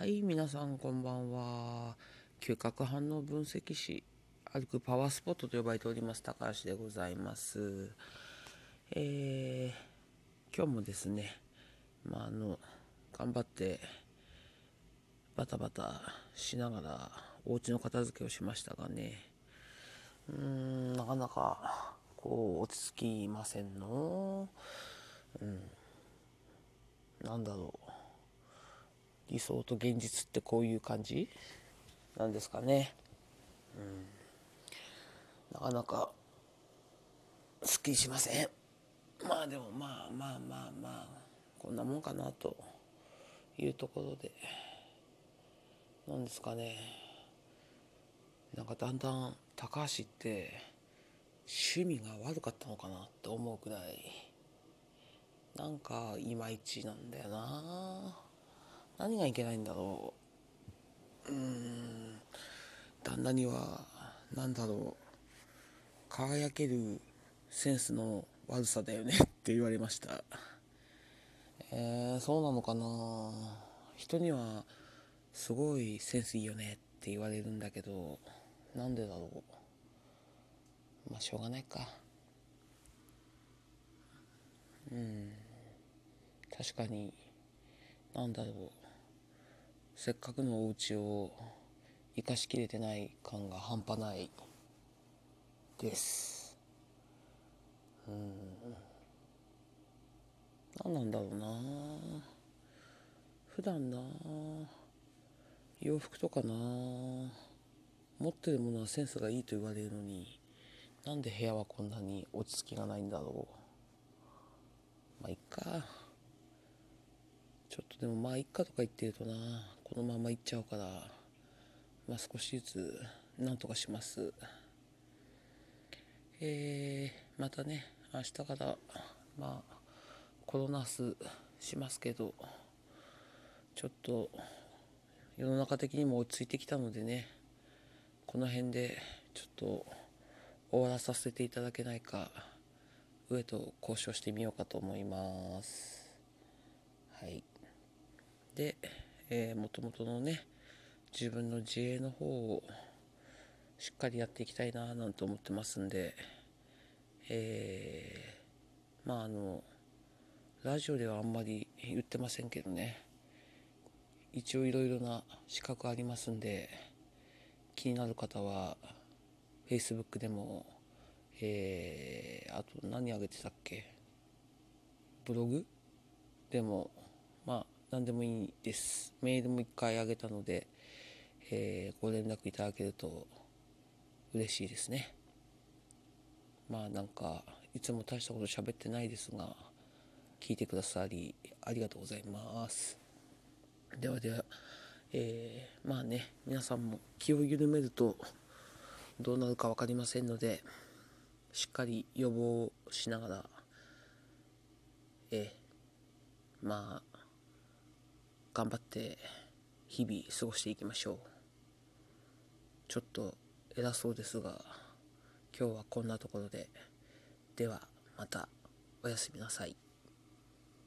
はい、皆さんこんばんは。嗅覚反応分析士、歩くパワースポットと呼ばれております、高橋でございます。えー、今日もですね、まあ、あの、頑張って、バタバタしながら、お家の片付けをしましたがね、うーん、なかなか、こう、落ち着きませんの。うん。なんだろう。理想と現実ってこういう感じなんですかね。うん。なかなか、すっきりしません。まあでもまあまあまあまあ、こんなもんかなというところで、なんですかね。なんかだんだん高橋って趣味が悪かったのかなって思うくらい、なんかいまいちなんだよな。何がいけないんだろう。うん。旦那には、なんだろう。輝けるセンスの悪さだよね って言われました。えー、そうなのかな人には、すごいセンスいいよねって言われるんだけど、なんでだろう。まあ、しょうがないか。うん。確かに、なんだろう。せっかくのお家を生かしきれてない感が半端ないです。うん。何なんだろうな。普段な。洋服とかな。持ってるものはセンスがいいと言われるのになんで部屋はこんなに落ち着きがないんだろう。まあいっか。ちょっとでもまあいっかとか言ってるとな。このままいっちゃうからまあ少しずつなんとかします。えー、またね明日からまあコロナスしますけどちょっと世の中的にも落ち着いてきたのでねこの辺でちょっと終わらさせていただけないか上と交渉してみようかと思います。はい。で、えー、もともとのね自分の自営の方をしっかりやっていきたいななんて思ってますんでえー、まああのラジオではあんまり言ってませんけどね一応いろいろな資格ありますんで気になる方は Facebook でもえー、あと何あげてたっけブログでも何でもいいです。メールも一回あげたので、えー、ご連絡いただけると嬉しいですね。まあなんかいつも大したこと喋ってないですが聞いてくださりありがとうございます。ではではえー、まあね皆さんも気を緩めるとどうなるか分かりませんのでしっかり予防しながらえー、まあ頑張って日々過ごしていきましょう。ちょっと偉そうですが今日はこんなところで。ではまた。おやすみなさい。